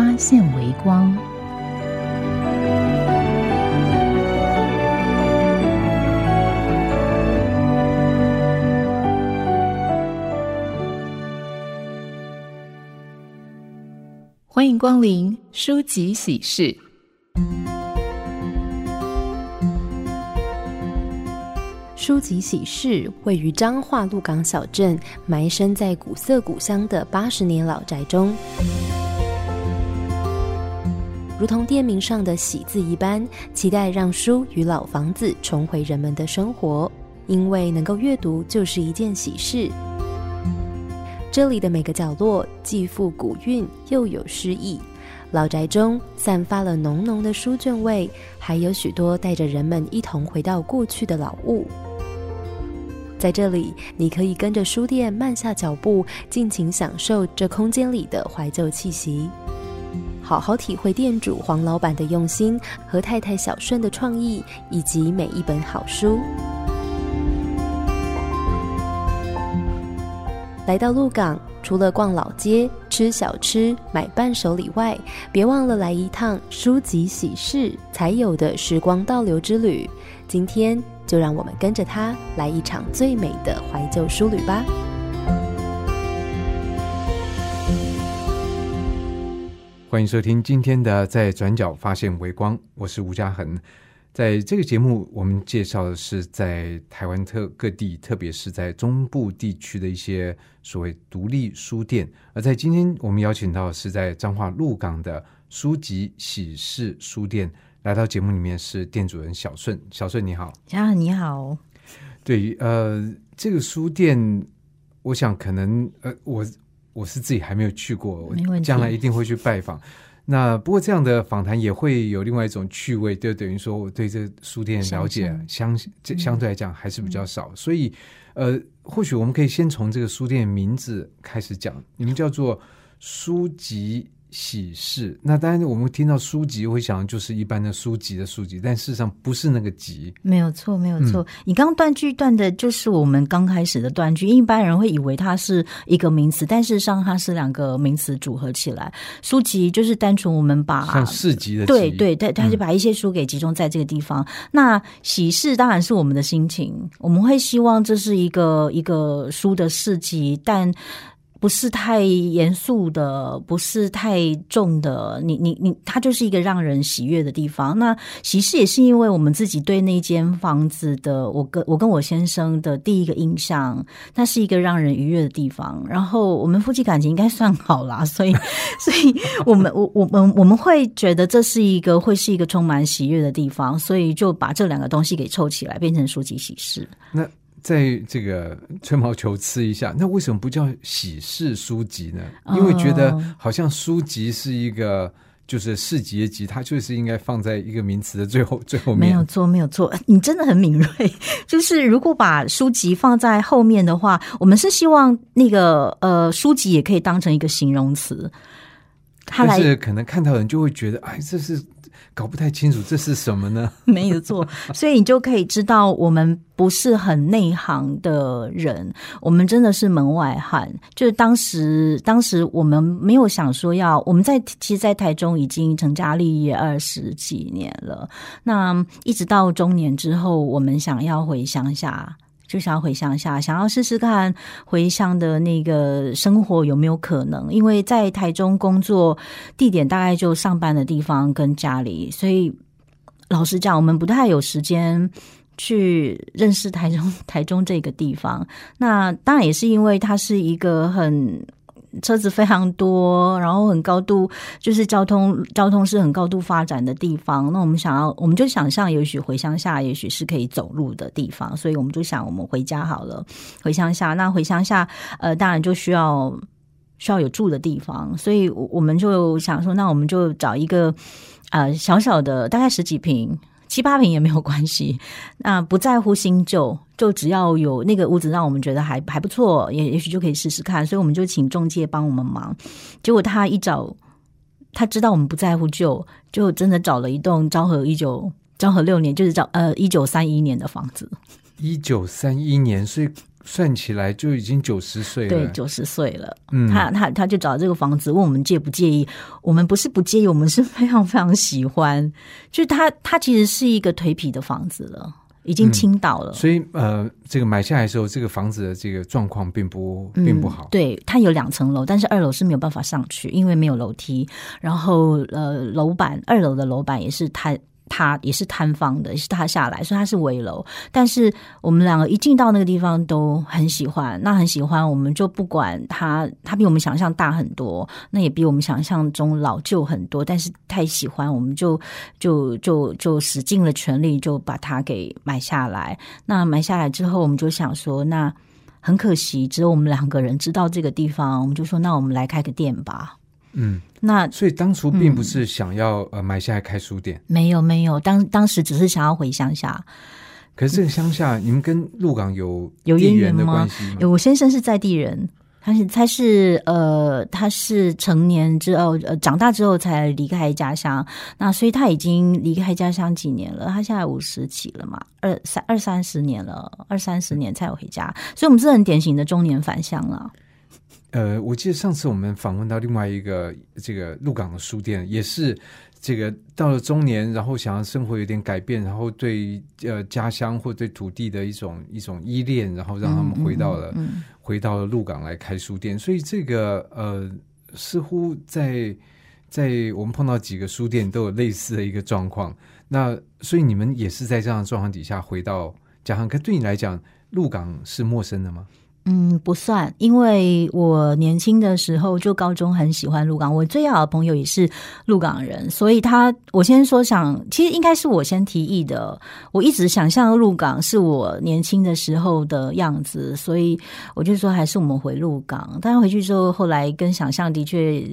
发现微光。欢迎光临书籍喜事。书籍喜事位于彰化鹿港小镇，埋身在古色古香的八十年老宅中，如同店名上的“喜”字一般，期待让书与老房子重回人们的生活，因为能够阅读就是一件喜事。这里的每个角落既富古韵又有诗意，老宅中散发了浓浓的书卷味，还有许多带着人们一同回到过去的老物。在这里，你可以跟着书店慢下脚步，尽情享受这空间里的怀旧气息，好好体会店主黄老板的用心和太太小顺的创意，以及每一本好书。来到鹿港，除了逛老街、吃小吃、买伴手礼外，别忘了来一趟书籍喜事才有的时光倒流之旅。今天。就让我们跟着他来一场最美的怀旧书旅吧！欢迎收听今天的《在转角发现微光》，我是吴嘉恒。在这个节目，我们介绍的是在台湾特各地，特别是在中部地区的一些所谓独立书店。而在今天，我们邀请到是在彰化鹿港的书籍喜事书店。来到节目里面是店主人小顺，小顺你好，嘉恒你好。对，呃，这个书店，我想可能，呃，我我是自己还没有去过，将来一定会去拜访。那不过这样的访谈也会有另外一种趣味，就等于说我对这书店了解相这相对来讲还是比较少，所以呃，或许我们可以先从这个书店名字开始讲，你们叫做书籍。喜事，那当然我们听到书籍会想就是一般的书籍的书籍，但事实上不是那个集。没有错，没有错。你刚刚断句断的就是我们刚开始的断句，一般人会以为它是一个名词，但事实上它是两个名词组合起来。书籍就是单纯我们把像市集的对对对，他就把一些书给集中在这个地方。那喜事当然是我们的心情，我们会希望这是一个一个书的市集，但。不是太严肃的，不是太重的，你你你，它就是一个让人喜悦的地方。那喜事也是因为我们自己对那间房子的，我跟我跟我先生的第一个印象，它是一个让人愉悦的地方。然后我们夫妻感情应该算好啦，所以 所以我们我我们我们会觉得这是一个会是一个充满喜悦的地方，所以就把这两个东西给凑起来，变成书籍喜事。那。在这个吹毛求疵一下，那为什么不叫喜事书籍呢？因为觉得好像书籍是一个就是市集的集，它就是应该放在一个名词的最后最后面。没有错，没有错，你真的很敏锐。就是如果把书籍放在后面的话，我们是希望那个呃书籍也可以当成一个形容词。但是可能看到人就会觉得，哎，这是。搞不太清楚这是什么呢？没有错，所以你就可以知道，我们不是很内行的人，我们真的是门外汉。就是当时，当时我们没有想说要，我们在其实，在台中已经成家立业二十几年了。那一直到中年之后，我们想要回乡下。就想要回乡下，想要试试看回乡的那个生活有没有可能？因为在台中工作地点大概就上班的地方跟家里，所以老实讲，我们不太有时间去认识台中 台中这个地方。那当然也是因为它是一个很。车子非常多，然后很高度，就是交通交通是很高度发展的地方。那我们想要，我们就想象，也许回乡下，也许是可以走路的地方。所以我们就想，我们回家好了，回乡下。那回乡下，呃，当然就需要需要有住的地方，所以我们就想说，那我们就找一个呃小小的，大概十几平、七八平也没有关系。那不在乎新旧，就只要有那个屋子让我们觉得还还不错，也也许就可以试试看。所以我们就请中介帮我们忙。结果他一找，他知道我们不在乎旧，就真的找了一栋昭和一九昭和六年，就是找呃一九三一年的房子。一九三一年，所以算起来就已经九十岁了。对，九十岁了。嗯，他他他就找这个房子，问我们介不介意。我们不是不介意，我们是非常非常喜欢。就是他他其实是一个颓皮的房子了，已经倾倒了。所以呃，这个买下来的时候，这个房子的这个状况并不并不好。对，它有两层楼，但是二楼是没有办法上去，因为没有楼梯。然后呃，楼板二楼的楼板也是它。他也是摊方的，也是他下来，所以他是围楼。但是我们两个一进到那个地方都很喜欢，那很喜欢，我们就不管他，他比我们想象大很多，那也比我们想象中老旧很多。但是太喜欢，我们就就就就使尽了全力，就把它给买下来。那买下来之后，我们就想说，那很可惜，只有我们两个人知道这个地方，我们就说，那我们来开个店吧。嗯，那所以当初并不是想要呃买下来开书店，没有没有，当当时只是想要回乡下。可是这个乡下，你们跟鹿港有有渊源的关系吗？我先生是在地人，他是他是呃他是成年之后呃长大之后才离开家乡，那所以他已经离开家乡几年了，他现在五十几了嘛，二三二三十年了，二三十年才有回家，所以我们是很典型的中年返乡了。呃，我记得上次我们访问到另外一个这个鹿港的书店，也是这个到了中年，然后想要生活有点改变，然后对呃家乡或对土地的一种一种依恋，然后让他们回到了回到了鹿港来开书店。所以这个呃，似乎在在我们碰到几个书店都有类似的一个状况。那所以你们也是在这样的状况底下回到家乡，可对你来讲，鹿港是陌生的吗？嗯，不算，因为我年轻的时候就高中很喜欢鹿港，我最好的朋友也是鹿港人，所以他我先说想，其实应该是我先提议的。我一直想象鹿港是我年轻的时候的样子，所以我就说还是我们回鹿港。但回去之后，后来跟想象的确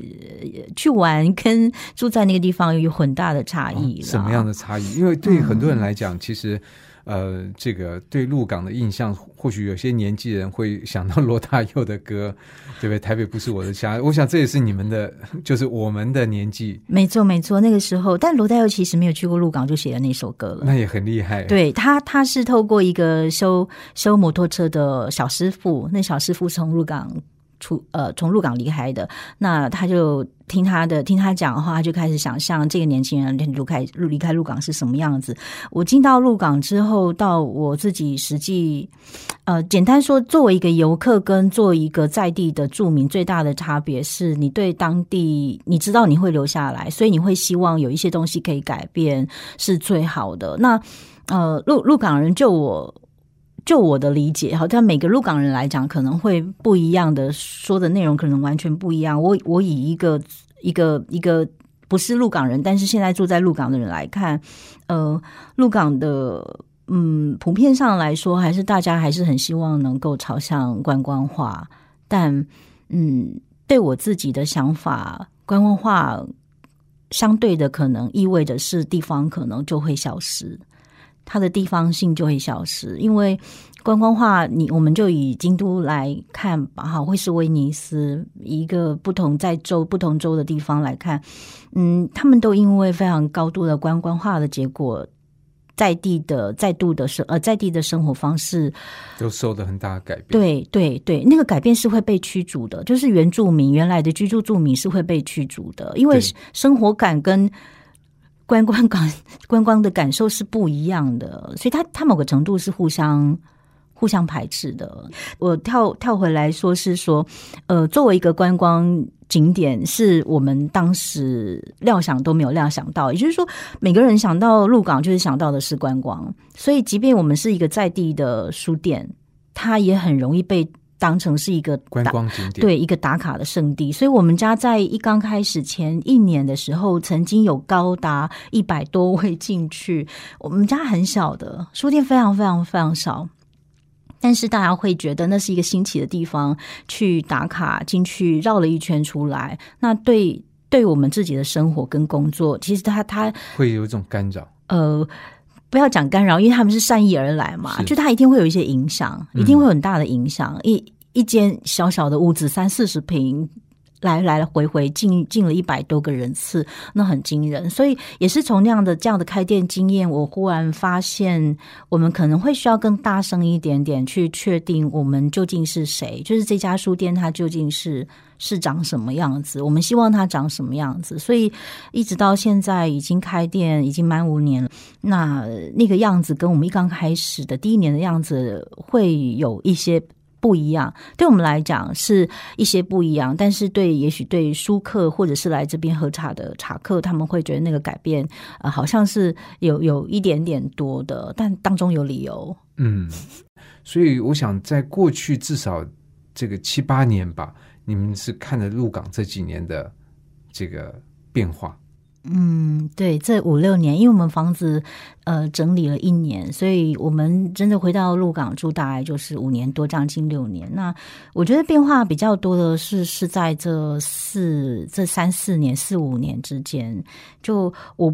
去玩跟住在那个地方有很大的差异。什么样的差异？因为对很多人来讲，其实。呃，这个对鹿港的印象，或许有些年纪人会想到罗大佑的歌，对不对？台北不是我的家，我想这也是你们的，就是我们的年纪。没错，没错，那个时候，但罗大佑其实没有去过鹿港，就写了那首歌了。那也很厉害。对他，他是透过一个修修摩托车的小师傅，那小师傅从鹿港。出呃，从鹿港离开的，那他就听他的，听他讲的话，他就开始想象这个年轻人离开离开鹿港是什么样子。我进到鹿港之后，到我自己实际，呃，简单说，作为一个游客跟做一个在地的住民，最大的差别是你对当地，你知道你会留下来，所以你会希望有一些东西可以改变，是最好的。那呃，鹿鹿港人就我。就我的理解，好像每个鹿港人来讲，可能会不一样的说的内容，可能完全不一样。我我以一个一个一个不是鹿港人，但是现在住在鹿港的人来看，呃，鹿港的嗯，普遍上来说，还是大家还是很希望能够朝向观光化。但嗯，对我自己的想法，观光化相对的可能意味着是地方可能就会消失。它的地方性就会消失，因为观光化，你我们就以京都来看吧，哈，会是威尼斯一个不同在州不同州的地方来看，嗯，他们都因为非常高度的观光化的结果，在地的在度的生呃在地的生活方式都受了很大的改变。对对对，那个改变是会被驱逐的，就是原住民原来的居住住民是会被驱逐的，因为生活感跟。观光感 观光的感受是不一样的，所以它它某个程度是互相互相排斥的。我跳跳回来说是说，呃，作为一个观光景点，是我们当时料想都没有料想到。也就是说，每个人想到鹿港，就是想到的是观光。所以，即便我们是一个在地的书店，它也很容易被。当成是一个观光景点，对一个打卡的圣地，所以我们家在一刚开始前一年的时候，曾经有高达一百多位进去。我们家很小的书店，非常非常非常少。但是大家会觉得那是一个新奇的地方，去打卡进去绕了一圈出来，那对对我们自己的生活跟工作，其实他他会有一种干扰。呃，不要讲干扰，因为他们是善意而来嘛，就他一定会有一些影响，一定会有很大的影响。一一间小小的屋子，三四十平。来来回回进进了一百多个人次，那很惊人。所以也是从那样的这样的开店经验，我忽然发现，我们可能会需要更大声一点点去确定我们究竟是谁，就是这家书店它究竟是是长什么样子，我们希望它长什么样子。所以一直到现在已经开店已经满五年了，那那个样子跟我们一刚开始的第一年的样子会有一些。不一样，对我们来讲是一些不一样，但是对也许对书客或者是来这边喝茶的茶客，他们会觉得那个改变呃好像是有有一点点多的，但当中有理由。嗯，所以我想在过去至少这个七八年吧，你们是看着鹿港这几年的这个变化。嗯，对，这五六年，因为我们房子呃整理了一年，所以我们真的回到鹿港住，大概就是五年多，将近六年。那我觉得变化比较多的是是在这四这三四年、四五年之间，就我。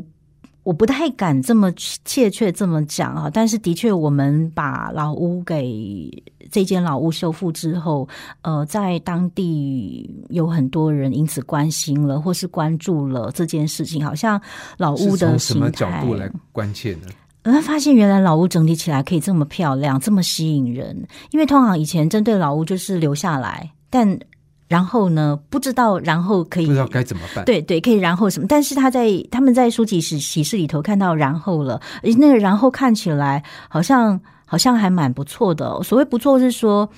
我不太敢这么切确这么讲啊，但是的确，我们把老屋给这间老屋修复之后，呃，在当地有很多人因此关心了，或是关注了这件事情。好像老屋的什么角度来关切呢？呃，发现原来老屋整体起来可以这么漂亮，这么吸引人。因为通常以前针对老屋就是留下来，但。然后呢？不知道，然后可以不知道该怎么办？对对，可以然后什么？但是他在他们在书籍史启示里头看到然后了，那个然后看起来好像好像还蛮不错的。所谓不错是说，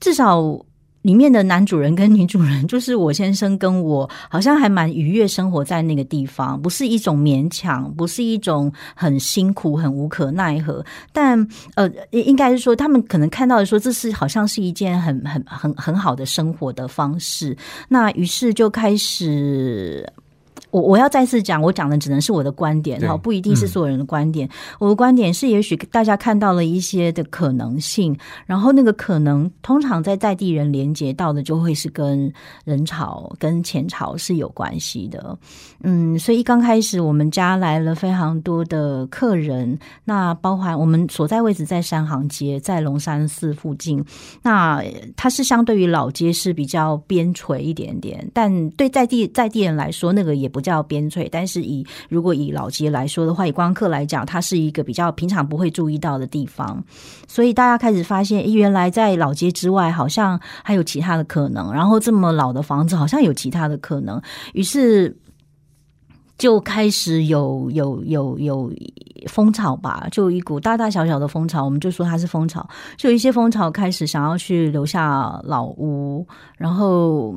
至少。里面的男主人跟女主人，就是我先生跟我，好像还蛮愉悦生活在那个地方，不是一种勉强，不是一种很辛苦、很无可奈何。但呃，应该是说，他们可能看到的说，这是好像是一件很很很很好的生活的方式。那于是就开始。我我要再次讲，我讲的只能是我的观点，哈，不一定是所有人的观点。我的观点是，也许大家看到了一些的可能性，然后那个可能，通常在在地人连接到的，就会是跟人潮、跟钱潮是有关系的。嗯，所以刚开始我们家来了非常多的客人，那包含我们所在位置在山行街，在龙山寺附近，那它是相对于老街是比较边陲一点点，但对在地在地人来说，那个也不。叫边陲，但是以如果以老街来说的话，以光客来讲，它是一个比较平常不会注意到的地方，所以大家开始发现，原来在老街之外，好像还有其他的可能。然后这么老的房子，好像有其他的可能，于是就开始有有有有风潮吧，就一股大大小小的风潮，我们就说它是风潮，就有一些风潮开始想要去留下老屋，然后。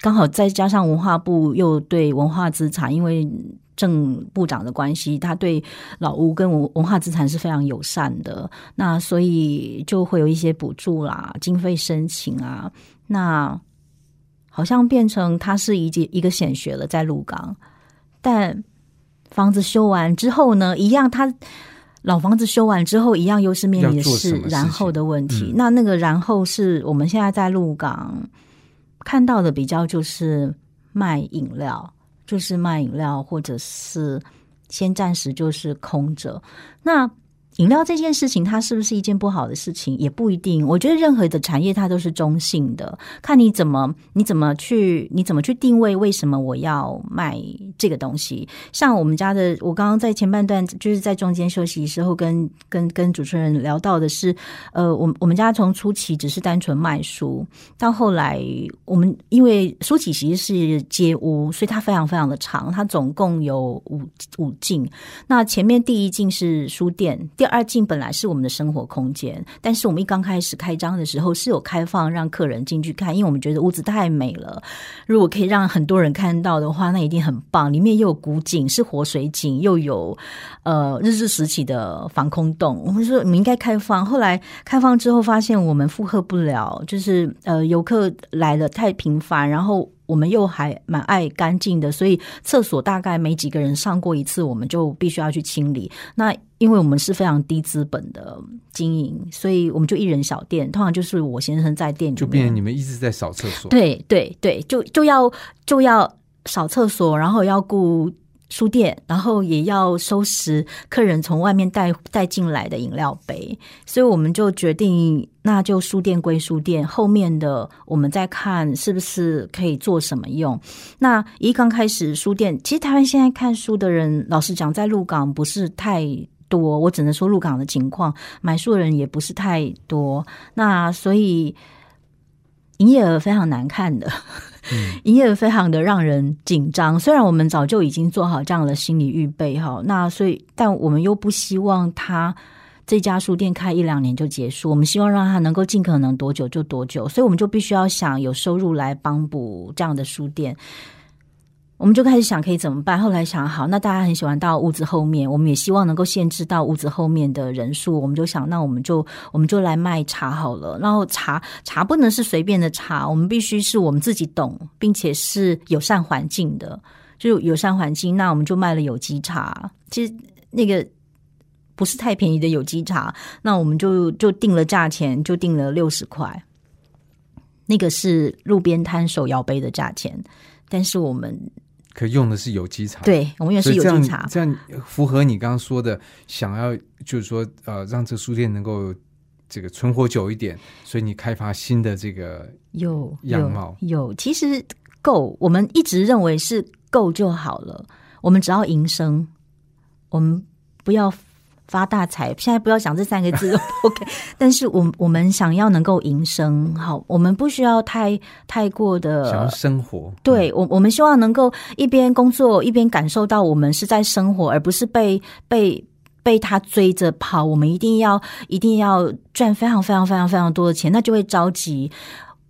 刚好再加上文化部又对文化资产，因为郑部长的关系，他对老屋跟文文化资产是非常友善的，那所以就会有一些补助啦、经费申请啊，那好像变成它是一件一个显学了，在鹿港。但房子修完之后呢，一样，他老房子修完之后，一样又是面临的是然后的问题。那那个然后是我们现在在鹿港。看到的比较就是卖饮料，就是卖饮料，或者是先暂时就是空着。那。饮料这件事情，它是不是一件不好的事情？也不一定。我觉得任何的产业它都是中性的，看你怎么你怎么去你怎么去定位，为什么我要卖这个东西？像我们家的，我刚刚在前半段就是在中间休息的时候，跟跟跟主持人聊到的是，呃，我我们家从初期只是单纯卖书，到后来我们因为书企其实是街屋，所以它非常非常的长，它总共有五五进。那前面第一进是书店，第二二进本来是我们的生活空间，但是我们一刚开始开张的时候是有开放让客人进去看，因为我们觉得屋子太美了。如果可以让很多人看到的话，那一定很棒。里面又有古井，是活水井，又有呃日治时期的防空洞。我们说我们应该开放，后来开放之后发现我们负荷不了，就是呃游客来的太频繁，然后。我们又还蛮爱干净的，所以厕所大概没几个人上过一次，我们就必须要去清理。那因为我们是非常低资本的经营，所以我们就一人小店，通常就是我先生在店里，就变成你们一直在扫厕所。对对对，就就要就要扫厕所，然后要顾。书店，然后也要收拾客人从外面带带进来的饮料杯，所以我们就决定，那就书店归书店，后面的我们再看是不是可以做什么用。那一刚开始书店，其实台湾现在看书的人，老实讲，在鹿港不是太多，我只能说鹿港的情况，买书的人也不是太多，那所以营业额非常难看的。营业非常的让人紧张，虽然我们早就已经做好这样的心理预备哈，那所以但我们又不希望他这家书店开一两年就结束，我们希望让他能够尽可能多久就多久，所以我们就必须要想有收入来帮补这样的书店。我们就开始想可以怎么办。后来想好，那大家很喜欢到屋子后面，我们也希望能够限制到屋子后面的人数。我们就想，那我们就我们就来卖茶好了。然后茶茶不能是随便的茶，我们必须是我们自己懂，并且是友善环境的，就友善环境。那我们就卖了有机茶，其实那个不是太便宜的有机茶。那我们就就定了价钱，就定了六十块。那个是路边摊手摇杯的价钱，但是我们。可用的是有机茶，对，我们用是有机茶，这样符合你刚刚说的，想要就是说呃，让这书店能够这个存活久一点，所以你开发新的这个有样貌。有，其实够，我们一直认为是够就好了，我们只要营生，我们不要。发大财，现在不要想这三个字，OK。但是，我我们想要能够营生，好，我们不需要太太过的想要生活。对我，我们希望能够一边工作一边感受到我们是在生活，而不是被被被他追着跑。我们一定要一定要赚非常非常非常非常多的钱，那就会着急。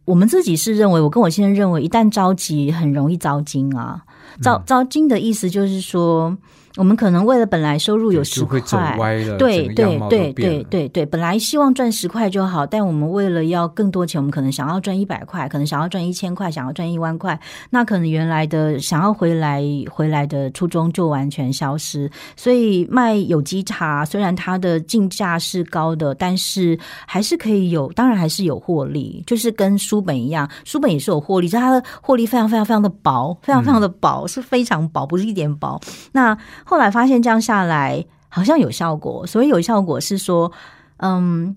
我们自己是认为，我跟我先生认为，一旦着急，很容易遭金啊。遭遭金的意思就是说。我们可能为了本来收入有十块，对对对对对对，本来希望赚十块就好，但我们为了要更多钱，我们可能想要赚一百块，可能想要赚一千块，想要赚一万块，那可能原来的想要回来回来的初衷就完全消失。所以卖有机茶，虽然它的进价是高的，但是还是可以有，当然还是有获利，就是跟书本一样，书本也是有获利，但它的获利非常非常非常的薄，非常非常的薄，是非常薄，不是一点薄。那后来发现这样下来好像有效果，所以有效果是说，嗯，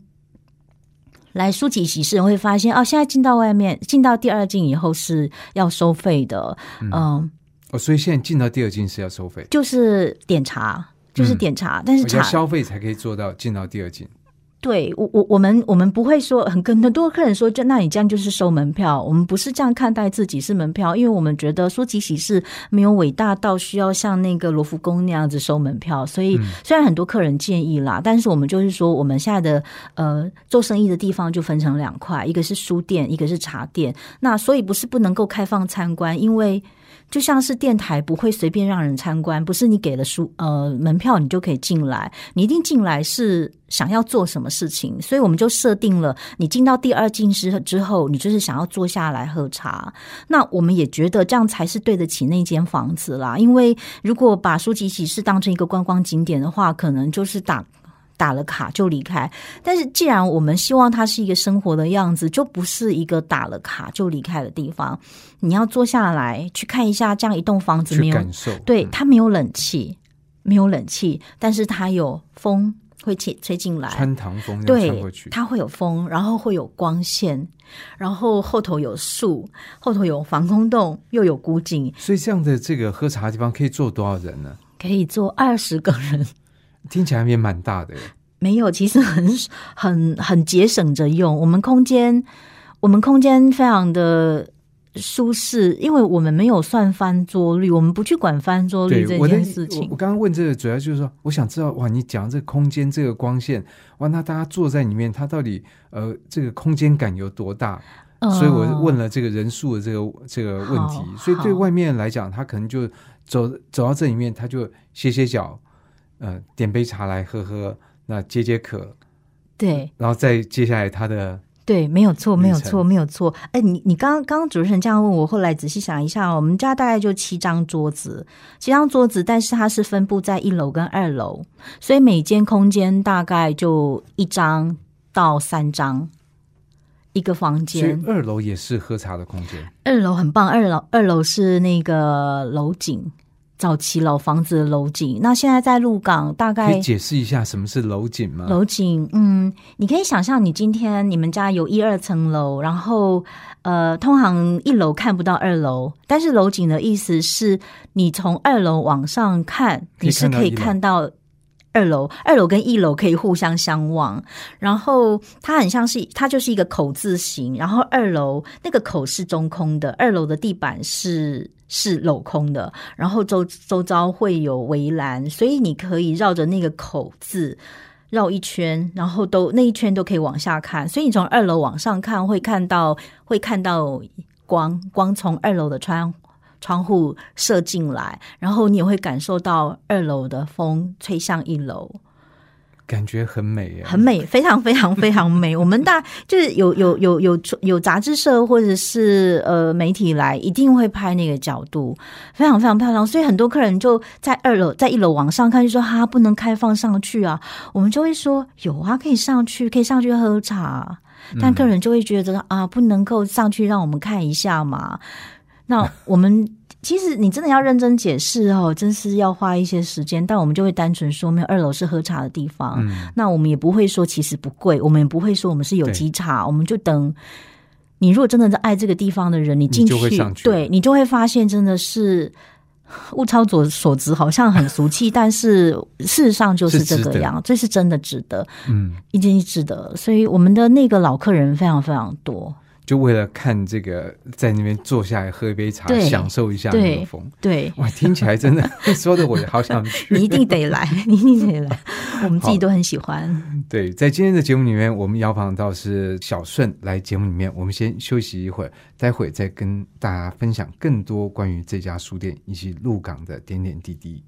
来书籍喜事人会发现哦，现在进到外面，进到第二进以后是要收费的，嗯，哦，所以现在进到第二进是要收费，就是点茶，就是点茶，但是茶消费才可以做到进到第二进。对我我我们我们不会说很跟很多客人说，就那你这样就是收门票。我们不是这样看待自己是门票，因为我们觉得说即喜事没有伟大到需要像那个罗浮宫那样子收门票。所以虽然很多客人建议啦，但是我们就是说，我们现在的呃做生意的地方就分成两块，一个是书店，一个是茶店。那所以不是不能够开放参观，因为。就像是电台不会随便让人参观，不是你给了书呃门票你就可以进来，你一定进来是想要做什么事情，所以我们就设定了，你进到第二进室之后，你就是想要坐下来喝茶。那我们也觉得这样才是对得起那间房子啦，因为如果把书籍启示当成一个观光景点的话，可能就是打。打了卡就离开，但是既然我们希望它是一个生活的样子，就不是一个打了卡就离开的地方。你要坐下来去看一下这样一栋房子，没有感受，对它没有冷气，没有冷气，但是它有风会吹吹进来，穿堂风，对，它会有风，然后会有光线，然后后头有树，后头有防空洞，又有古井，所以这样的这个喝茶的地方可以坐多少人呢？可以坐二十个人。听起来也蛮大的，没有，其实很很很节省着用。我们空间，我们空间非常的舒适，因为我们没有算翻桌率，我们不去管翻桌率这件事情。我刚刚问这个，主要就是说，我想知道，哇，你讲这个空间，这个光线，哇，那大家坐在里面，它到底呃，这个空间感有多大？所以我问了这个人数的这个这个问题。所以对外面来讲，他可能就走走到这里面，他就歇歇脚。呃，点杯茶来喝喝，那解解渴，对，然后再接下来他的对，没有错，没有错，没有错。哎，你你刚刚刚主持人这样问我，后来仔细想一下，我们家大概就七张桌子，七张桌子，但是它是分布在一楼跟二楼，所以每间空间大概就一张到三张一个房间。二楼也是喝茶的空间。二楼很棒，二楼二楼是那个楼景。早期老房子的楼景，那现在在鹿港，大概可以解释一下什么是楼景吗？楼景，嗯，你可以想象，你今天你们家有一二层楼，然后呃，通常一楼看不到二楼，但是楼景的意思是你从二楼往上看，你是可以看到二楼，二楼跟一楼可以互相相望，然后它很像是它就是一个口字形，然后二楼那个口是中空的，二楼的地板是。是镂空的，然后周周遭会有围栏，所以你可以绕着那个口字绕一圈，然后都那一圈都可以往下看。所以你从二楼往上看，会看到会看到光，光从二楼的窗窗户射进来，然后你也会感受到二楼的风吹向一楼。感觉很美，很美，非常非常非常美。我们大就是有有有有有杂志社或者是呃媒体来，一定会拍那个角度，非常非常漂亮。所以很多客人就在二楼，在一楼往上看，就说哈不能开放上去啊。我们就会说有啊，可以上去，可以上去喝茶。但客人就会觉得啊，不能够上去让我们看一下嘛。那我们。其实你真的要认真解释哦，真是要花一些时间。但我们就会单纯说，没有二楼是喝茶的地方。那我们也不会说其实不贵，我们也不会说我们是有机茶。我们就等你，如果真的是爱这个地方的人，你进去，对你就会发现真的是物超所所值，好像很俗气，但是事实上就是这个样，这是真的值得，嗯，一定值得。所以我们的那个老客人非常非常多。就为了看这个，在那边坐下来喝一杯茶，享受一下那个风。对，哇，听起来真的 说的我好想去。你一定得来，你一定得来，我们自己都很喜欢。对，在今天的节目里面，我们邀访到是小顺来节目里面，我们先休息一会儿，待会再跟大家分享更多关于这家书店以及鹿港的点点滴滴。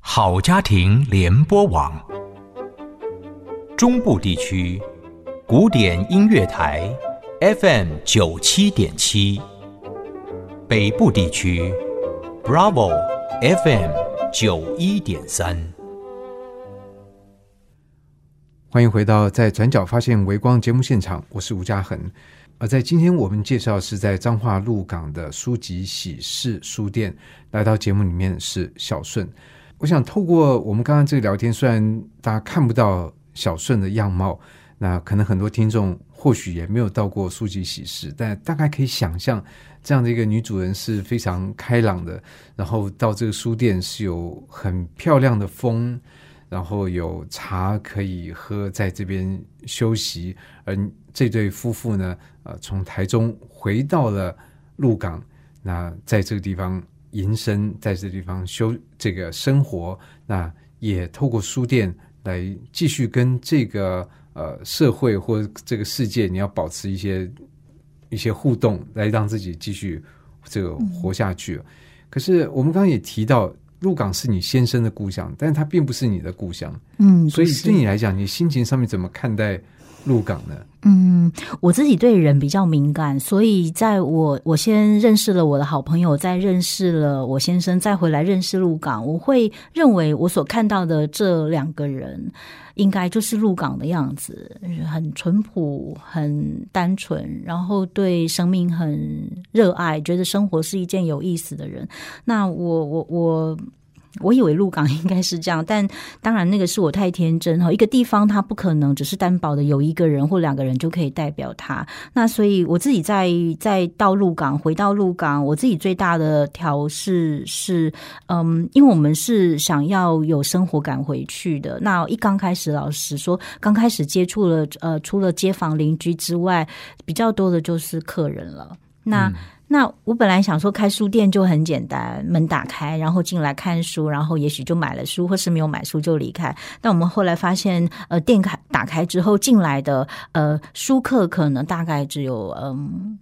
好家庭联播网，中部地区古典音乐台。FM 九七点七，北部地区，Bravo FM 九一点三。欢迎回到在转角发现微光节目现场，我是吴嘉恒。而在今天我们介绍是在彰化鹿港的书籍喜事书店，来到节目里面是小顺。我想透过我们刚刚这个聊天，虽然大家看不到小顺的样貌，那可能很多听众。或许也没有到过书籍喜事，但大概可以想象，这样的一个女主人是非常开朗的。然后到这个书店是有很漂亮的风，然后有茶可以喝，在这边休息。而这对夫妇呢，呃，从台中回到了鹿港，那在这个地方营生，在这地方休这个生活，那也透过书店来继续跟这个。呃，社会或这个世界，你要保持一些一些互动，来让自己继续这个活下去。可是我们刚刚也提到，鹿港是你先生的故乡，但是它并不是你的故乡。嗯，所以对你来讲，你心情上面怎么看待？鹿港呢？嗯，我自己对人比较敏感，所以在我我先认识了我的好朋友，再认识了我先生，再回来认识鹿港，我会认为我所看到的这两个人，应该就是鹿港的样子，很淳朴、很单纯，然后对生命很热爱，觉得生活是一件有意思的人。那我我我。我以为鹿港 应该是这样，但当然那个是我太天真哈。一个地方它不可能只是担保的有一个人或两个人就可以代表它。那所以我自己在在到鹿港回到鹿港，我自己最大的调试是，嗯，因为我们是想要有生活感回去的。那一刚开始，老实说，刚开始接触了呃，除了街坊邻居之外，比较多的就是客人了。那那我本来想说开书店就很简单，门打开，然后进来看书，然后也许就买了书，或是没有买书就离开。但我们后来发现，呃，店开打开之后进来的呃书客可能大概只有嗯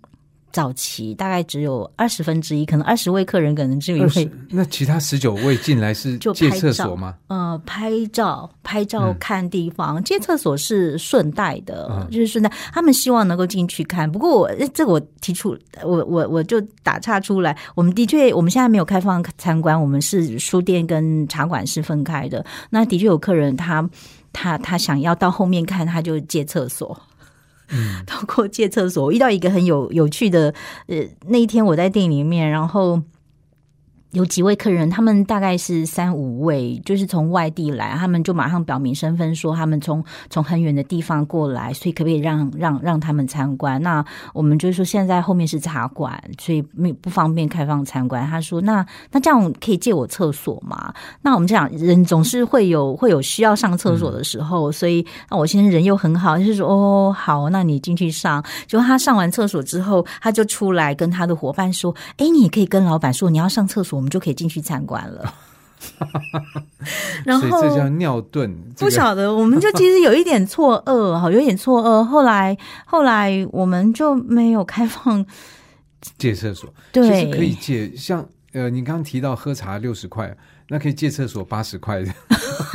早期大概只有二十分之一，可能二十位客人可能只有一位。那其他十九位进来是借厕所吗？呃，拍照、拍照、看地方，借厕所是顺带的，就是顺带。他们希望能够进去看。不过我这个我提出，我我我就打岔出来。我们的确，我们现在没有开放参观，我们是书店跟茶馆是分开的。那的确有客人他。他他想要到后面看，他就借厕所。嗯，透过借厕所，我遇到一个很有有趣的。呃，那一天我在店里面，然后。有几位客人，他们大概是三五位，就是从外地来，他们就马上表明身份，说他们从从很远的地方过来，所以可不可以让让让他们参观？那我们就是说现在后面是茶馆，所以没不方便开放参观。他说：“那那这样可以借我厕所吗？”那我们讲人总是会有会有需要上厕所的时候，所以那我先生人又很好，就是说：“哦，好，那你进去上。”就他上完厕所之后，他就出来跟他的伙伴说：“哎，你也可以跟老板说你要上厕所。”我们就可以进去参观了，然后这叫尿遁。不晓得，我们就其实有一点错愕，哈，有点错愕。后来，后来我们就没有开放借厕所，对，其实可以借。像呃，你刚刚提到喝茶六十块。那可以借厕所八十块的，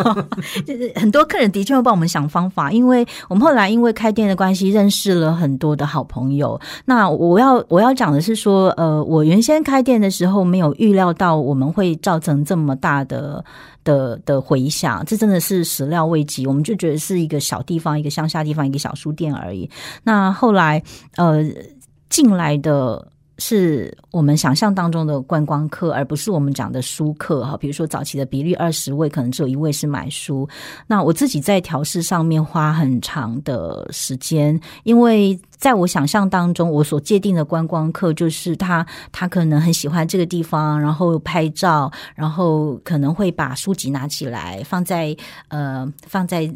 很多客人的确会帮我们想方法，因为我们后来因为开店的关系认识了很多的好朋友。那我要我要讲的是说，呃，我原先开店的时候没有预料到我们会造成这么大的的的回响，这真的是始料未及。我们就觉得是一个小地方，一个乡下地方，一个小书店而已。那后来呃进来的。是我们想象当中的观光客，而不是我们讲的书客哈。比如说早期的比率二十位，可能只有一位是买书。那我自己在调试上面花很长的时间，因为在我想象当中，我所界定的观光客就是他，他可能很喜欢这个地方，然后拍照，然后可能会把书籍拿起来放在呃放在。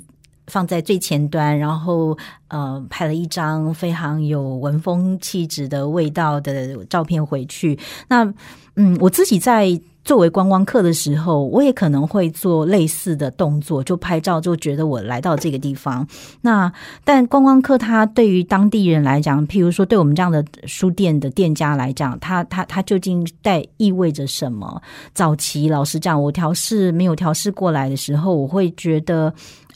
放在最前端，然后呃拍了一张非常有文风气质的味道的照片回去。那嗯，我自己在作为观光客的时候，我也可能会做类似的动作，就拍照，就觉得我来到这个地方。那但观光客他对于当地人来讲，譬如说对我们这样的书店的店家来讲，他他他究竟带意味着什么？早期老实讲，我调试没有调试过来的时候，我会觉得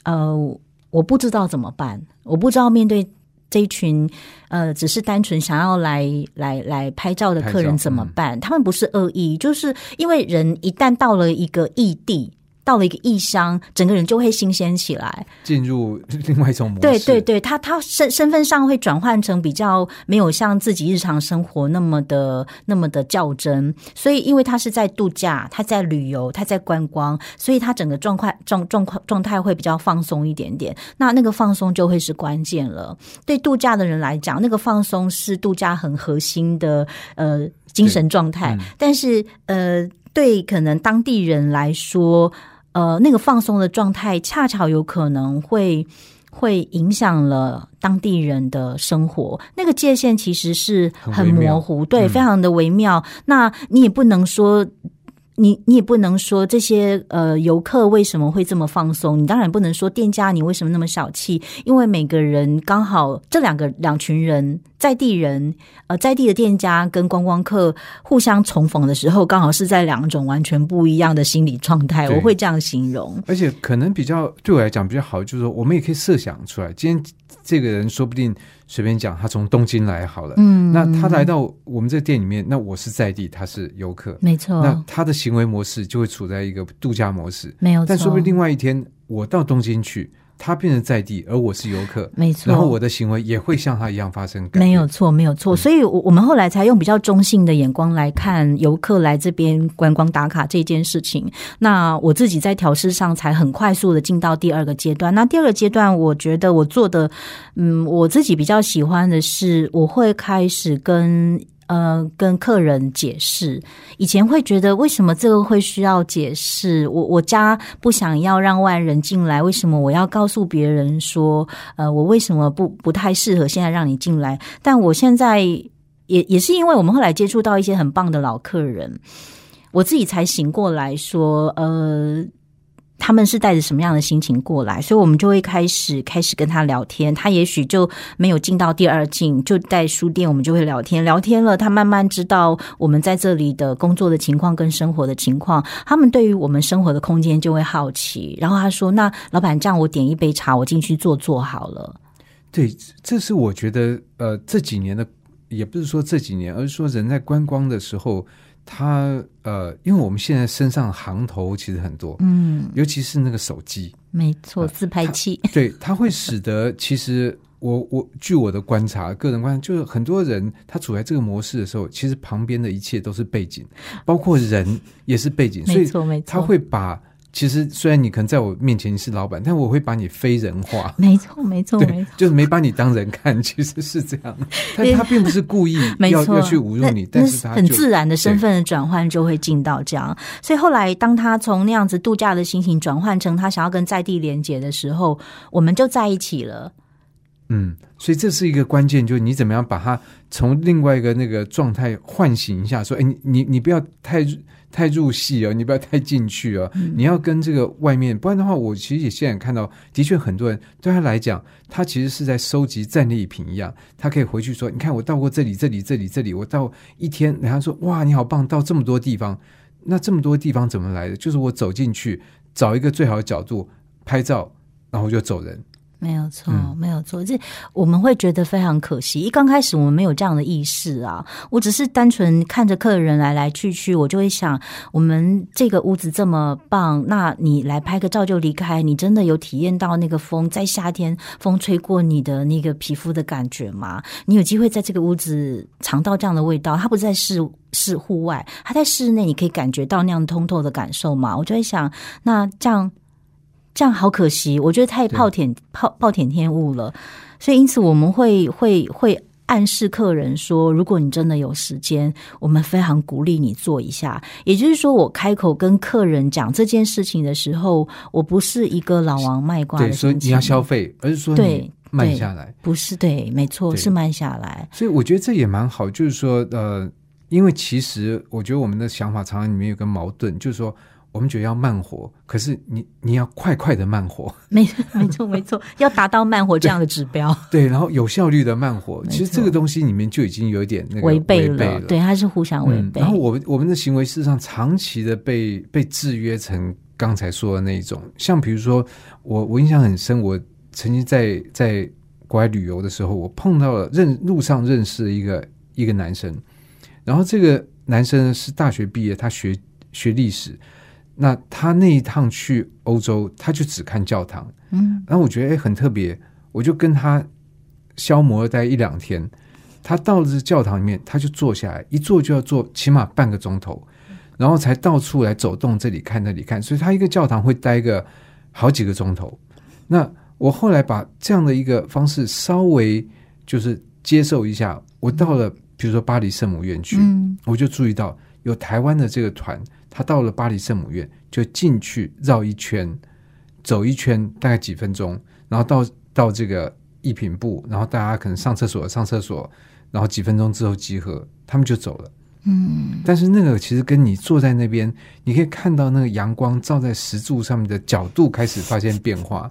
呃。我不知道怎么办，我不知道面对这一群呃，只是单纯想要来来来拍照的客人怎么办？他们不是恶意，就是因为人一旦到了一个异地。到了一个异乡，整个人就会新鲜起来，进入 另外一种模式。对对对，他他身身份上会转换成比较没有像自己日常生活那么的那么的较真，所以因为他是在度假，他在旅游，他在观光，所以他整个状况状状况状态会比较放松一点点。那那个放松就会是关键了。对度假的人来讲，那个放松是度假很核心的呃精神状态，但是呃对可能当地人来说。呃，那个放松的状态，恰巧有可能会会影响了当地人的生活。那个界限其实是很模糊，对，非常的微妙。那你也不能说。你你也不能说这些呃游客为什么会这么放松？你当然不能说店家你为什么那么小气？因为每个人刚好这两个两群人在地人呃在地的店家跟观光客互相重逢的时候，刚好是在两种完全不一样的心理状态。我会这样形容。而且可能比较对我来讲比较好，就是说我们也可以设想出来，今天这个人说不定。随便讲，他从东京来好了，嗯，那他来到我们这店里面，那我是在地，他是游客，没错，那他的行为模式就会处在一个度假模式，没有，但说不定另外一天我到东京去。他变成在地，而我是游客，没错。然后我的行为也会像他一样发生。没有错，没有错。所以，我我们后来才用比较中性的眼光来看游客来这边观光打卡这件事情。那我自己在调试上才很快速的进到第二个阶段。那第二个阶段，我觉得我做的，嗯，我自己比较喜欢的是，我会开始跟。呃，跟客人解释，以前会觉得为什么这个会需要解释？我我家不想要让外人进来，为什么我要告诉别人说，呃，我为什么不不太适合现在让你进来？但我现在也也是因为我们后来接触到一些很棒的老客人，我自己才醒过来说，呃。他们是带着什么样的心情过来，所以我们就会开始开始跟他聊天。他也许就没有进到第二进，就在书店，我们就会聊天。聊天了，他慢慢知道我们在这里的工作的情况跟生活的情况。他们对于我们生活的空间就会好奇。然后他说：“那老板，这样我点一杯茶，我进去坐坐好了。”对，这是我觉得呃这几年的，也不是说这几年，而是说人在观光的时候。他呃，因为我们现在身上行头其实很多，嗯，尤其是那个手机，没错，自拍器，对，它会使得 其实我我据我的观察，个人观察，就是很多人他处在这个模式的时候，其实旁边的一切都是背景，包括人也是背景，所以他会把。其实，虽然你可能在我面前你是老板，但我会把你非人化。没错，没错，没错，就是没把你当人看，其实是这样的。但他并不是故意 要要去侮辱你，但是他很自然的身份的转换就会进到这样。所以后来，当他从那样子度假的心情转换成他想要跟在地连接的时候，我们就在一起了。嗯，所以这是一个关键，就是你怎么样把他从另外一个那个状态唤醒一下，说：“哎，你你你不要太。”太入戏哦，你不要太进去哦。你要跟这个外面，不然的话，我其实也现在看到，的确很多人对他来讲，他其实是在收集战利品一样。他可以回去说：“你看，我到过这里，这里，这里，这里，我到一天。”然后说：“哇，你好棒，到这么多地方。”那这么多地方怎么来的？就是我走进去，找一个最好的角度拍照，然后就走人。没有错，没有错。这我们会觉得非常可惜。一刚开始我们没有这样的意识啊，我只是单纯看着客人来来去去，我就会想，我们这个屋子这么棒，那你来拍个照就离开，你真的有体验到那个风在夏天风吹过你的那个皮肤的感觉吗？你有机会在这个屋子尝到这样的味道？它不在室室户外，它在室内，你可以感觉到那样通透的感受吗？我就会想，那这样。这样好可惜，我觉得太暴殄暴暴殄天物了。所以因此我们会会会暗示客人说，如果你真的有时间，我们非常鼓励你做一下。也就是说，我开口跟客人讲这件事情的时候，我不是一个老王卖瓜的说你要消费，而是说对慢下来，不是对，没错，是慢下来。所以我觉得这也蛮好，就是说呃，因为其实我觉得我们的想法常常里面有个矛盾，就是说。我们觉得要慢活，可是你你要快快的慢活，没没错没错，要达到慢活这样的指标。对，然后有效率的慢活，其实这个东西里面就已经有一点那个违背了。对，它是互相违背。然后我们我们的行为事实上长期的被被制约成刚才说的那一种，像比如说我我印象很深，我曾经在在国外旅游的时候，我碰到了认路上认识一个一个男生，然后这个男生是大学毕业，他学学历史。那他那一趟去欧洲，他就只看教堂，嗯，然后我觉得哎很特别，我就跟他消磨待一两天。他到了这教堂里面，他就坐下来，一坐就要坐起码半个钟头，然后才到处来走动，这里看那里看，所以他一个教堂会待个好几个钟头。那我后来把这样的一个方式稍微就是接受一下，我到了比如说巴黎圣母院去，我就注意到有台湾的这个团。他到了巴黎圣母院，就进去绕一圈，走一圈，大概几分钟，然后到到这个一品部，然后大家可能上厕所，上厕所，然后几分钟之后集合，他们就走了。嗯，但是那个其实跟你坐在那边，你可以看到那个阳光照在石柱上面的角度开始发现变化。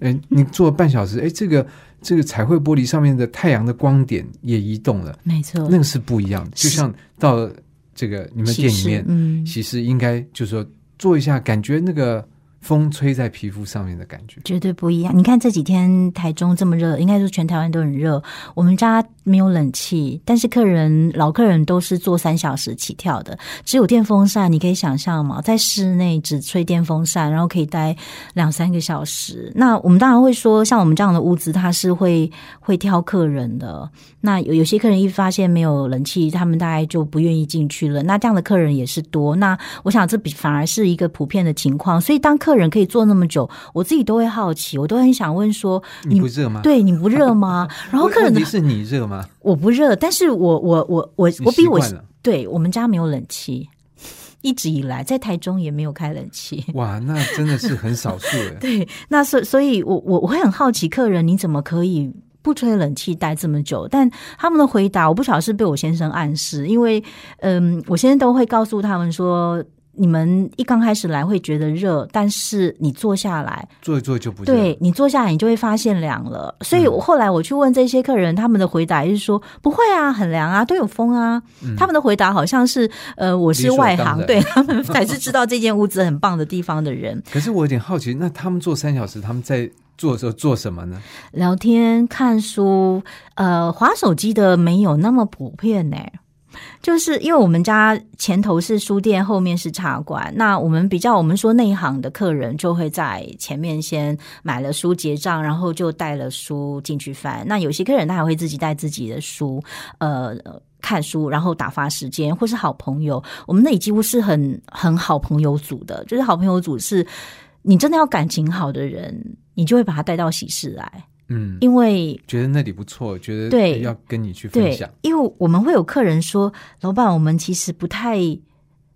哎，你坐半小时，哎，这个这个彩绘玻璃上面的太阳的光点也移动了，没错，那个是不一样的，就像到。这个你们店里面，其实应该就是说做一下，感觉那个。风吹在皮肤上面的感觉绝对不一样。你看这几天台中这么热，应该说全台湾都很热。我们家没有冷气，但是客人老客人都是坐三小时起跳的，只有电风扇。你可以想象吗？在室内只吹电风扇，然后可以待两三个小时。那我们当然会说，像我们这样的屋子，它是会会挑客人的。那有有些客人一发现没有冷气，他们大概就不愿意进去了。那这样的客人也是多。那我想这比反而是一个普遍的情况。所以当客人可以坐那么久，我自己都会好奇，我都很想问说：你不热吗？对你不热吗？然后客人问题是你热吗？我不热，但是我我我我我比我对我们家没有冷气，一直以来在台中也没有开冷气。哇，那真的是很少数的。对，那所所以，我我我会很好奇，客人你怎么可以不吹冷气待这么久？但他们的回答，我不晓得是被我先生暗示，因为嗯，我先生都会告诉他们说。你们一刚开始来会觉得热，但是你坐下来坐一坐就不对，你坐下来你就会发现凉了。所以我后来我去问这些客人，他们的回答是说不会啊，很凉啊，都有风啊。他们的回答好像是呃，我是外行，对他们才是知道这间屋子很棒的地方的人。可是我有点好奇，那他们坐三小时，他们在做的时候做什么呢？聊天、看书，呃，划手机的没有那么普遍呢。就是因为我们家前头是书店，后面是茶馆。那我们比较，我们说内行的客人就会在前面先买了书结账，然后就带了书进去翻。那有些客人他还会自己带自己的书，呃，看书，然后打发时间，或是好朋友。我们那里几乎是很很好朋友组的，就是好朋友组是，你真的要感情好的人，你就会把他带到喜事来。嗯，因为觉得那里不错，觉得对要跟你去分享。因为我们会有客人说，老板，我们其实不太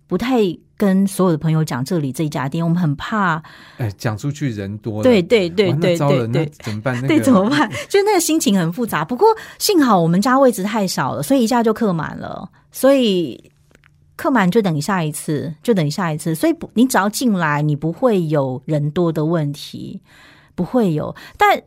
不太跟所有的朋友讲这里这一家店，我们很怕。哎，讲出去人多，对对对对对对，怎么办？对，怎么办？就那个心情很复杂。不过幸好我们家位置太少了，所以一下就客满了。所以客满就等下一次，就等下一次。所以不，你只要进来，你不会有人多的问题，不会有。但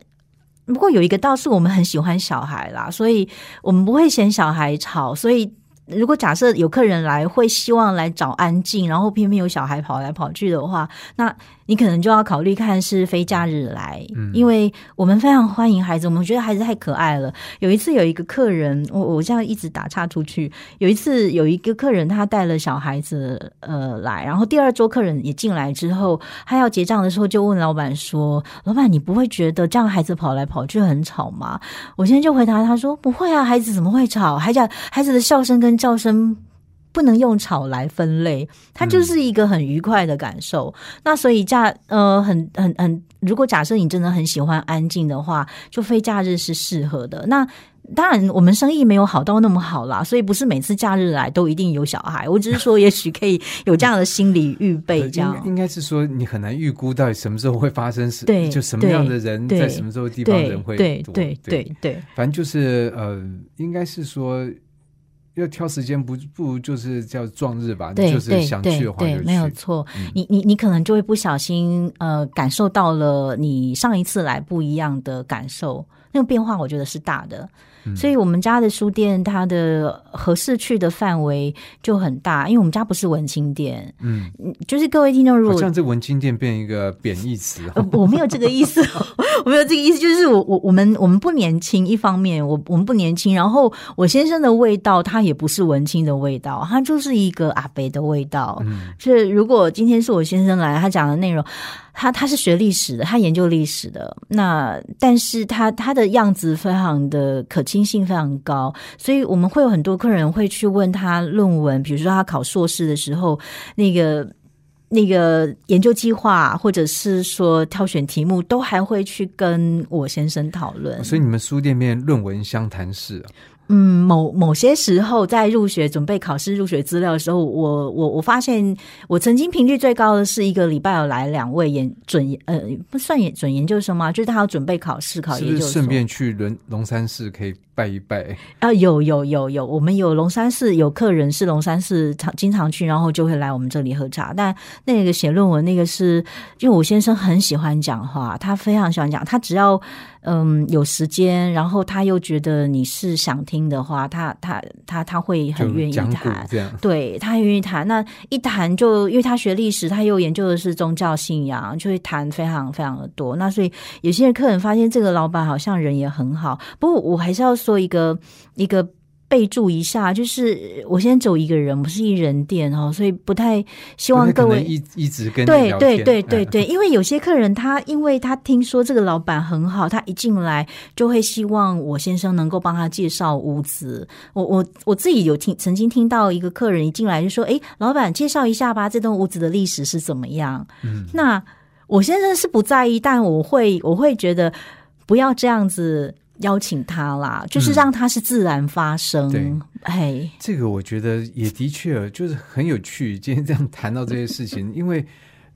不过有一个倒是我们很喜欢小孩啦，所以我们不会嫌小孩吵。所以如果假设有客人来，会希望来找安静，然后偏偏有小孩跑来跑去的话，那。你可能就要考虑看是非假日来，因为我们非常欢迎孩子，我们觉得孩子太可爱了。有一次有一个客人，我我这样一直打岔出去。有一次有一个客人，他带了小孩子呃来，然后第二桌客人也进来之后，他要结账的时候就问老板说：“老板，你不会觉得这样孩子跑来跑去很吵吗？”我现在就回答他说：“不会啊，孩子怎么会吵？孩子孩子的笑声跟叫声。”不能用吵来分类，它就是一个很愉快的感受。那所以假呃，很很很，如果假设你真的很喜欢安静的话，就非假日是适合的。那当然，我们生意没有好到那么好啦，所以不是每次假日来都一定有小孩。我只是说，也许可以有这样的心理预备。这样应该是说，你很难预估到底什么时候会发生，是对，就什么样的人在什么时候地方人会多，对对对。反正就是呃，应该是说。要挑时间不不如就是叫撞日吧，就是想去的话就去，没有错。你你你可能就会不小心呃感受到了你上一次来不一样的感受，那个变化我觉得是大的。所以我们家的书店，它的合适去的范围就很大，因为我们家不是文青店。嗯，就是各位听众，如果像这文青店变一个贬义词，我没有这个意思，我没有这个意思，就是我我我们我们不年轻，一方面我我们不年轻，然后我先生的味道，他也不是文青的味道，他就是一个阿北的味道。嗯，是如果今天是我先生来，他讲的内容。他他是学历史的，他研究历史的。那但是他他的样子非常的可亲性非常高，所以我们会有很多客人会去问他论文，比如说他考硕士的时候，那个那个研究计划，或者是说挑选题目，都还会去跟我先生讨论。所以你们书店面论文相谈室。嗯，某某些时候在入学准备考试入学资料的时候，我我我发现我曾经频率最高的是一个礼拜有来两位研准呃不算研准研究生吗？就是他要准备考试考研究生，顺便去龙龙山寺可以拜一拜啊！有有有有，我们有龙山寺有客人是龙山寺常经常去，然后就会来我们这里喝茶。但那个写论文那个是，因为我先生很喜欢讲话，他非常喜欢讲，他只要。嗯，有时间，然后他又觉得你是想听的话，他他他他会很愿意谈，对他愿意谈。那一谈就，因为他学历史，他又研究的是宗教信仰，就会谈非常非常的多。那所以有些客人发现这个老板好像人也很好，不过我还是要说一个一个。备注一下，就是我现在走一个人，不是一人店哦，所以不太希望各位一一直跟对对对对对，因为有些客人他因为他听说这个老板很好，他一进来就会希望我先生能够帮他介绍屋子。我我我自己有听曾经听到一个客人一进来就说：“哎，老板介绍一下吧，这栋屋子的历史是怎么样？”嗯，那我先生是不在意，但我会我会觉得不要这样子。邀请他啦，就是让他是自然发生。对，哎，这个我觉得也的确就是很有趣。今天这样谈到这些事情，因为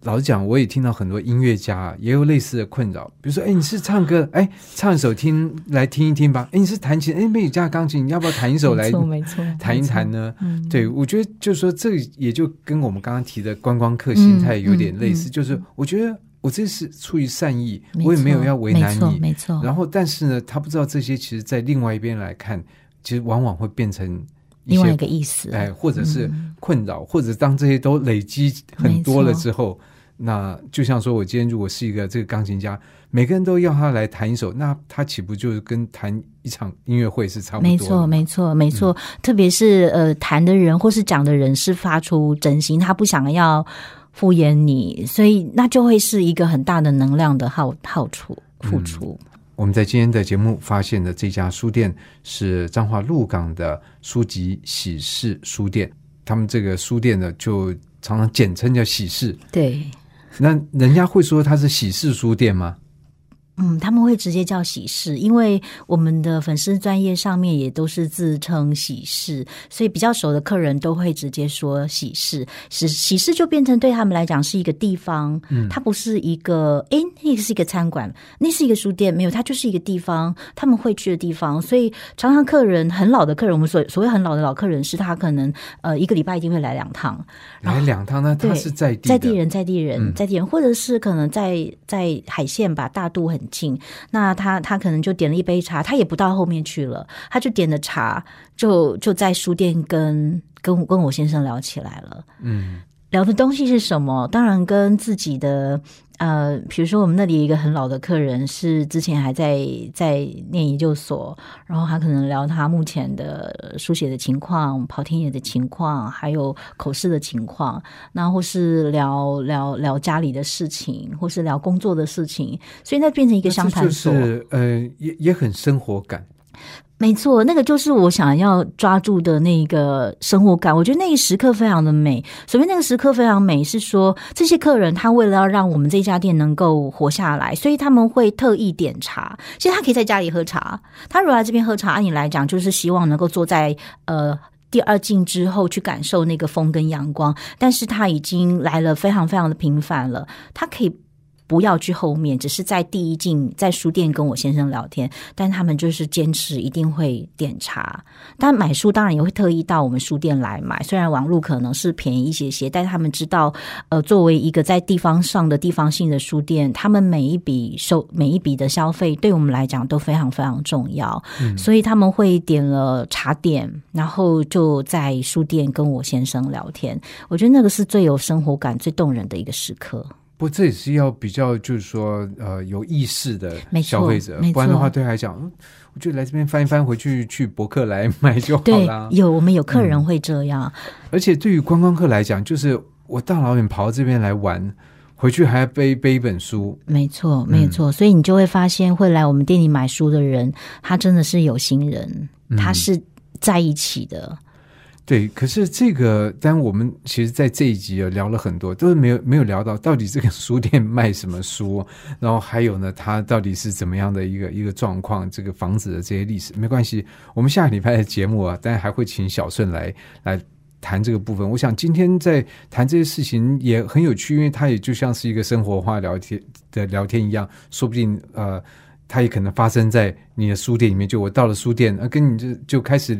老实讲，我也听到很多音乐家也有类似的困扰，比如说，哎，你是唱歌，哎，唱一首听来听一听吧。哎，你是弹琴，哎，没有架钢琴，你要不要弹一首来？没错，没错，弹一弹呢？对，我觉得就是说，这也就跟我们刚刚提的观光客心态有点类似，就是我觉得我这是出于善意，我也没有要为难你，没错。没错然后，但是呢，他不知道这些，其实在另外一边来看，其实往往会变成。另外一个意思，哎，或者是困扰，或者当这些都累积很多了之后，那就像说，我今天如果是一个这个钢琴家，每个人都要他来弹一首，那他岂不就是跟弹一场音乐会是差不多？没错，没错，没错。特别是呃，弹的人或是讲的人是发出真心，他不想要敷衍你，所以那就会是一个很大的能量的耗耗出付出。我们在今天的节目发现的这家书店是彰化鹿港的书籍喜事书店，他们这个书店呢，就常常简称叫喜事。对，那人家会说它是喜事书店吗？嗯，他们会直接叫喜事，因为我们的粉丝专业上面也都是自称喜事，所以比较熟的客人都会直接说喜事。喜喜事就变成对他们来讲是一个地方，嗯，它不是一个，哎，那是一个餐馆，那是一个书店，没有，它就是一个地方，他们会去的地方。所以常常客人很老的客人，我们所所谓很老的老客人，是他可能呃一个礼拜一定会来两趟，来两趟呢，他是在在地人，在地人，在地人，或者是可能在在海线吧，大肚很。近，那他他可能就点了一杯茶，他也不到后面去了，他就点了茶，就就在书店跟跟跟我先生聊起来了。嗯，聊的东西是什么？当然跟自己的。呃，比如说我们那里一个很老的客人，是之前还在在念研究所，然后他可能聊他目前的书写的情况、跑田野的情况，还有口试的情况，那或是聊聊聊家里的事情，或是聊工作的事情，所以那变成一个相谈所，呃，也也很生活感。没错，那个就是我想要抓住的那个生活感。我觉得那一时刻非常的美。所谓那个时刻非常美，是说这些客人他为了要让我们这家店能够活下来，所以他们会特意点茶。其实他可以在家里喝茶，他如果来这边喝茶，按你来讲就是希望能够坐在呃第二镜之后去感受那个风跟阳光。但是他已经来了非常非常的频繁了，他可以。不要去后面，只是在第一进在书店跟我先生聊天，但他们就是坚持一定会点茶。但买书当然也会特意到我们书店来买，虽然网络可能是便宜一些些，但他们知道，呃，作为一个在地方上的地方性的书店，他们每一笔收每一笔的消费，对我们来讲都非常非常重要。所以他们会点了茶点，然后就在书店跟我先生聊天。我觉得那个是最有生活感、最动人的一个时刻。不，这也是要比较，就是说，呃，有意识的消费者，不然的话，对他来讲，我就来这边翻一翻，回去去博客来买就好了。有我们有客人会这样，而且对于观光客来讲，就是我大老远跑到这边来玩，回去还要背背一本书。没错，没错，所以你就会发现，会来我们店里买书的人，他真的是有心人，他是在一起的。对，可是这个，但我们其实，在这一集有聊了很多，都是没有没有聊到到底这个书店卖什么书，然后还有呢，它到底是怎么样的一个一个状况，这个房子的这些历史，没关系，我们下个礼拜的节目啊，当然还会请小顺来来谈这个部分。我想今天在谈这些事情也很有趣，因为它也就像是一个生活化聊天的聊天一样，说不定呃，它也可能发生在你的书店里面。就我到了书店，呃，跟你就就开始。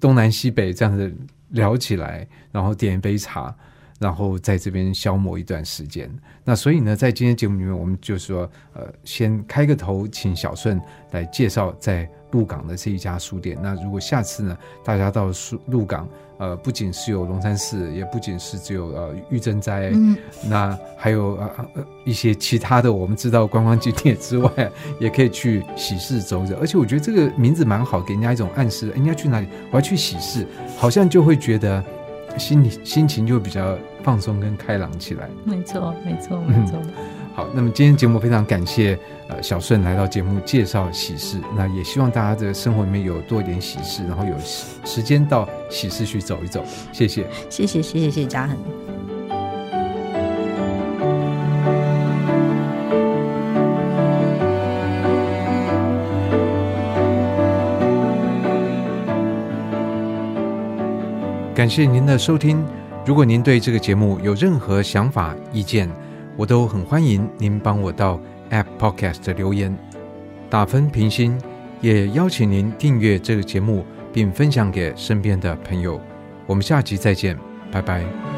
东南西北这样子聊起来，然后点一杯茶，然后在这边消磨一段时间。那所以呢，在今天节目里面，我们就说，呃，先开个头，请小顺来介绍在鹿港的这一家书店。那如果下次呢，大家到书鹿港。呃，不仅是有龙山寺，也不仅是只有呃玉珍斋，那还有呃一些其他的我们知道观光景点之外，也可以去喜事走走。而且我觉得这个名字蛮好，给人家一种暗示，人家去哪里，我要去喜事，好像就会觉得心里心情就比较放松跟开朗起来。没错，没错，没错。好，那么今天节目非常感谢呃小顺来到节目介绍喜事，那也希望大家的生活里面有多一点喜事，然后有时间到喜事去走一走。谢谢，谢谢，谢谢，谢谢嘉恒。感谢您的收听。如果您对这个节目有任何想法、意见，我都很欢迎您帮我到 App Podcast 留言打分评星，也邀请您订阅这个节目，并分享给身边的朋友。我们下集再见，拜拜。